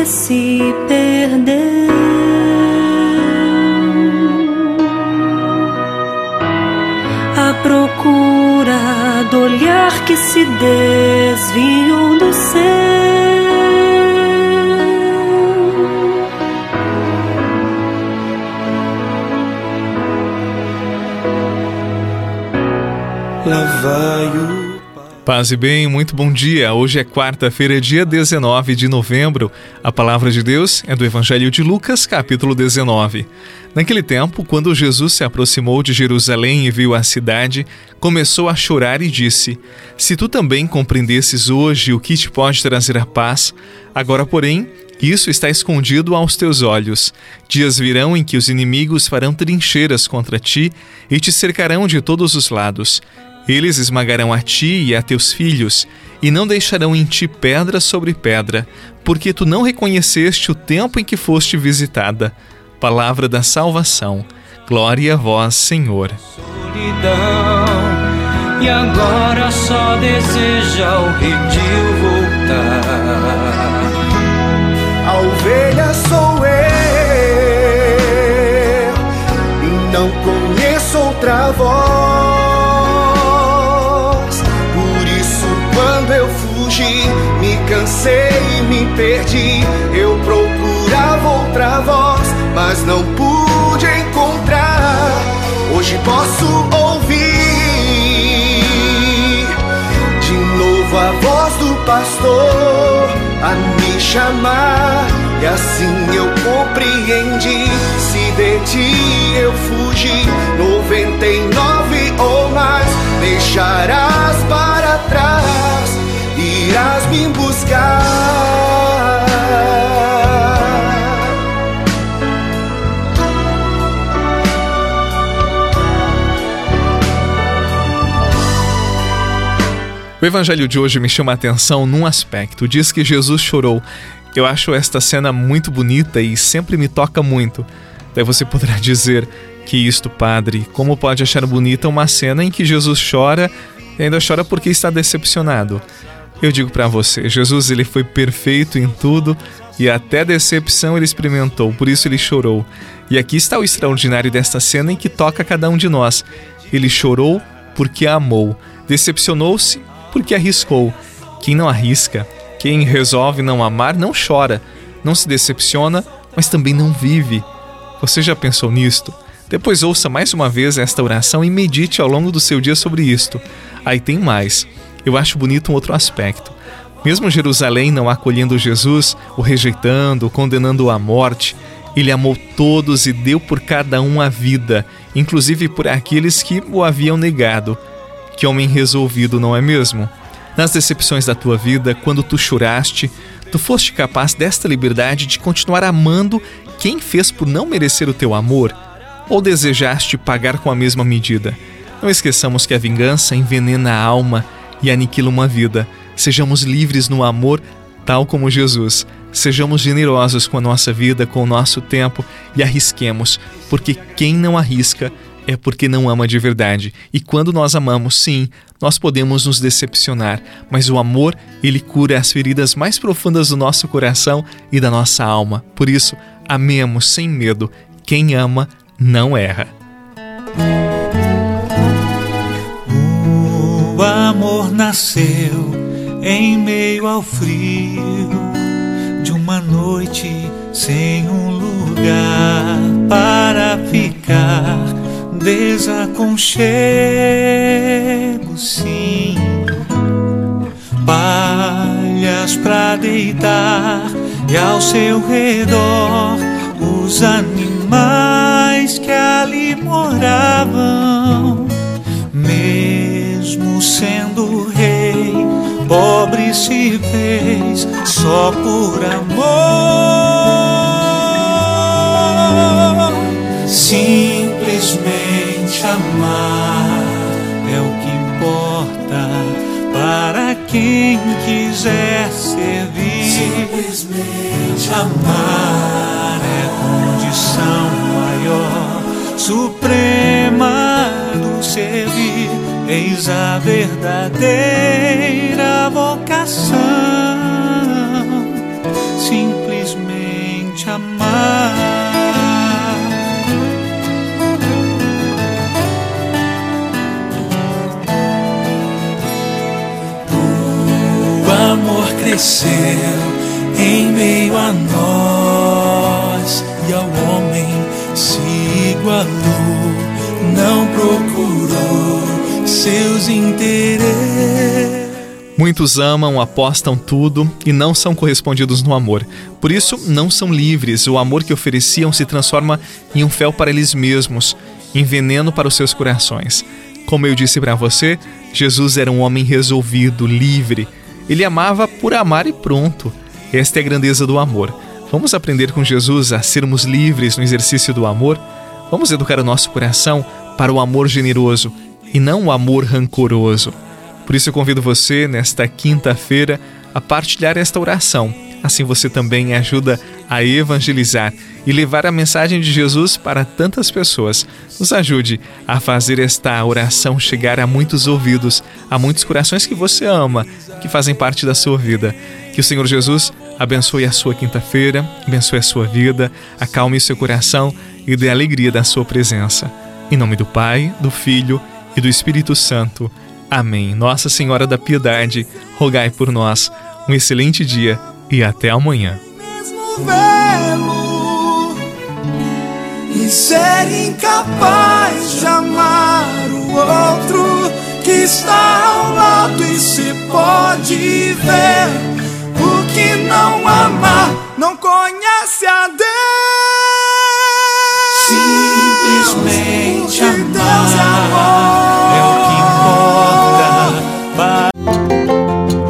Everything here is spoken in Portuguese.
que se perdeu. A procura do olhar que se desviou do céu. Lá vai o Paz e bem, muito bom dia. Hoje é quarta-feira, dia 19 de novembro. A palavra de Deus é do Evangelho de Lucas, capítulo 19. Naquele tempo, quando Jesus se aproximou de Jerusalém e viu a cidade, começou a chorar e disse: Se tu também compreendesses hoje o que te pode trazer a paz, agora, porém, isso está escondido aos teus olhos. Dias virão em que os inimigos farão trincheiras contra ti e te cercarão de todos os lados. Eles esmagarão a ti e a teus filhos, e não deixarão em ti pedra sobre pedra, porque tu não reconheceste o tempo em que foste visitada. Palavra da salvação. Glória a vós, Senhor. Solidão, e agora só deseja o redil voltar. A ovelha sou eu, e não conheço outra voz. Me cansei e me perdi. Eu procurava outra voz, mas não pude encontrar. Hoje posso ouvir de novo a voz do pastor a me chamar. E assim eu compreendi. Se de ti eu fugi, noventa e nove ou mais, deixarás para trás. O evangelho de hoje me chama a atenção num aspecto. Diz que Jesus chorou. Eu acho esta cena muito bonita e sempre me toca muito. Daí você poderá dizer que isto, padre, como pode achar bonita uma cena em que Jesus chora e ainda chora porque está decepcionado? Eu digo para você, Jesus ele foi perfeito em tudo e até decepção ele experimentou, por isso ele chorou. E aqui está o extraordinário desta cena em que toca cada um de nós. Ele chorou porque amou, decepcionou-se porque arriscou. Quem não arrisca, quem resolve não amar, não chora, não se decepciona, mas também não vive. Você já pensou nisto? Depois ouça mais uma vez esta oração e medite ao longo do seu dia sobre isto. Aí tem mais eu acho bonito um outro aspecto. Mesmo Jerusalém não acolhendo Jesus, o rejeitando, o condenando à morte, ele amou todos e deu por cada um a vida, inclusive por aqueles que o haviam negado. Que homem resolvido, não é mesmo? Nas decepções da tua vida, quando tu choraste, tu foste capaz desta liberdade de continuar amando quem fez por não merecer o teu amor? Ou desejaste pagar com a mesma medida? Não esqueçamos que a vingança envenena a alma e aniquila uma vida. Sejamos livres no amor, tal como Jesus. Sejamos generosos com a nossa vida, com o nosso tempo e arrisquemos, porque quem não arrisca é porque não ama de verdade. E quando nós amamos, sim, nós podemos nos decepcionar, mas o amor, ele cura as feridas mais profundas do nosso coração e da nossa alma. Por isso, amemos sem medo. Quem ama não erra. O amor nasceu em meio ao frio de uma noite sem um lugar para ficar. Desaconchego, sim, palhas para deitar e ao seu redor os animais que ali moravam. Mesmo mesmo sendo rei, pobre se fez só por amor. Simplesmente amar é o que importa para quem quiser servir. Simplesmente amar é condição maior, suprema Eis a verdadeira vocação, simplesmente amar. O amor cresceu em meio a nós e ao homem se igualou, não procurou seus interesses. Muitos amam, apostam tudo e não são correspondidos no amor. Por isso, não são livres. O amor que ofereciam se transforma em um fel para eles mesmos, em veneno para os seus corações. Como eu disse para você, Jesus era um homem resolvido, livre. Ele amava por amar e pronto. Esta é a grandeza do amor. Vamos aprender com Jesus a sermos livres no exercício do amor? Vamos educar o nosso coração para o amor generoso e não o amor rancoroso. Por isso eu convido você, nesta quinta-feira, a partilhar esta oração. Assim você também ajuda a evangelizar e levar a mensagem de Jesus para tantas pessoas. Nos ajude a fazer esta oração chegar a muitos ouvidos, a muitos corações que você ama, que fazem parte da sua vida. Que o Senhor Jesus abençoe a sua quinta-feira, abençoe a sua vida, acalme seu coração e dê alegria da sua presença. Em nome do Pai, do Filho e do Espírito Santo. Amém. Nossa Senhora da Piedade, rogai por nós. Um excelente dia e até amanhã. E ser incapaz de amar o outro que está ao lado e se pode ver o que não ama não conhece a Deus. Simplesmente